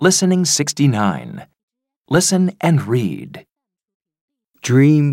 Listening 69. Listen and read. Dream